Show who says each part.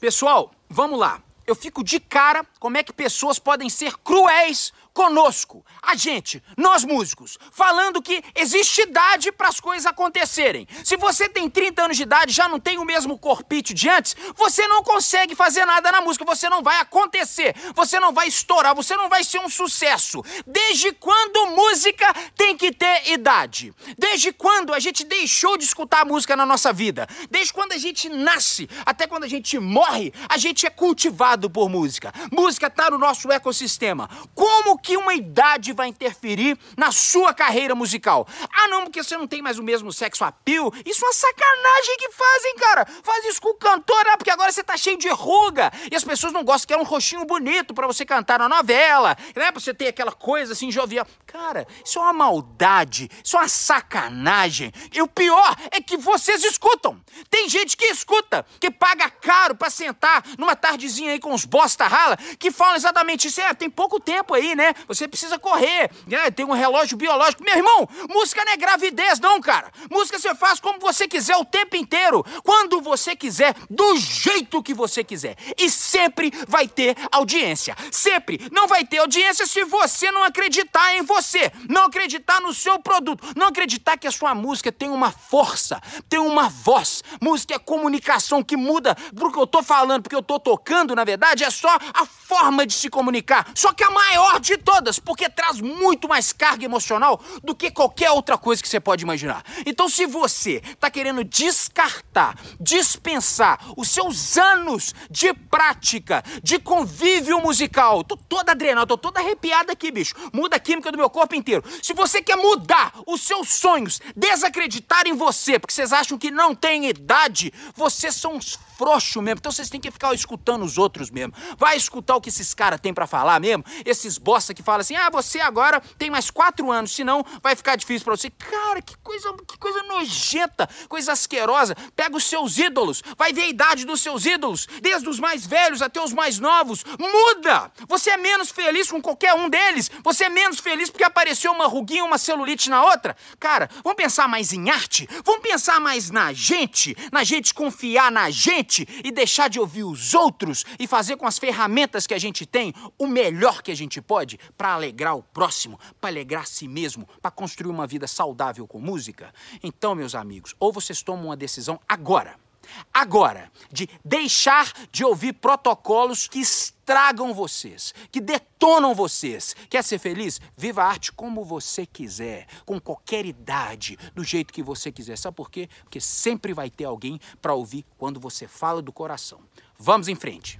Speaker 1: Pessoal, vamos lá. Eu fico de cara como é que pessoas podem ser cruéis conosco, a gente, nós músicos, falando que existe idade para as coisas acontecerem. Se você tem 30 anos de idade, já não tem o mesmo corpite de antes, você não consegue fazer nada na música, você não vai acontecer, você não vai estourar, você não vai ser um sucesso. Desde quando música tem que idade? Desde quando a gente deixou de escutar música na nossa vida? Desde quando a gente nasce até quando a gente morre, a gente é cultivado por música. Música está no nosso ecossistema. Como que uma idade vai interferir na sua carreira musical? Ah, não, porque você não tem mais o mesmo sexo appeal. Isso é uma sacanagem que fazem, cara. Faz isso com o cantor, ah, porque agora você tá cheio de ruga. E as pessoas não gostam que é um rostinho bonito para você cantar na novela, né? Pra você ter aquela coisa assim jovial. Cara, isso é uma maldade, isso é uma sacanagem. E o pior é que vocês escutam. Tem gente que escuta, que paga caro para sentar numa tardezinha aí com os bosta rala, que falam exatamente isso. É, tem pouco tempo aí, né? Você precisa correr. É, tem um relógio biológico. Meu irmão, música não é gravidez, não, cara. Música você faz como você quiser o tempo inteiro, quando você quiser, do jeito que você quiser. E sempre vai ter audiência. Sempre. Não vai ter audiência se você não acreditar em você, não acreditar no seu produto, não acreditar que a sua música tem uma força, tem uma voz. Música é comunicação que muda pro que eu tô falando, porque eu tô tocando, na verdade, é só a forma de se comunicar. Só que a maior de todas, porque traz muito mais carga emocional do que qualquer outra coisa que você pode imaginar. Então, se você está querendo descartar, dispensar os seus anos de prática, de convívio musical, tô toda adrenal, tô toda arrepiada aqui, bicho. Muda a química do meu corpo inteiro. Se você quer mudar os seus sonhos, desacreditar em você, porque vocês acham que não tem idade, vocês são uns frouxos mesmo. Então vocês têm que ficar escutando os outros mesmo. Vai escutar o que esses caras têm para falar mesmo. Esses bosta que falam assim: ah, você agora tem mais quatro anos, senão vai ficar difícil para você. Cara, que coisa, que coisa nojenta, coisa asquerosa. Pega os seus ídolos, vai ver a idade dos seus ídolos, desde os mais velhos até os mais novos. Muda! Você é menos feliz com qualquer um deles. Você é menos feliz porque apareceu uma ruguinha, uma celulite na outra. Cara, vamos pensar mais em arte? Vamos pensar mais na gente? Na gente confiar na gente? e deixar de ouvir os outros e fazer com as ferramentas que a gente tem o melhor que a gente pode para alegrar o próximo, para alegrar si mesmo, para construir uma vida saudável com música? Então, meus amigos, ou vocês tomam uma decisão agora Agora, de deixar de ouvir protocolos que estragam vocês, que detonam vocês. Quer ser feliz? Viva a arte como você quiser, com qualquer idade, do jeito que você quiser. Sabe por quê? Porque sempre vai ter alguém para ouvir quando você fala do coração. Vamos em frente.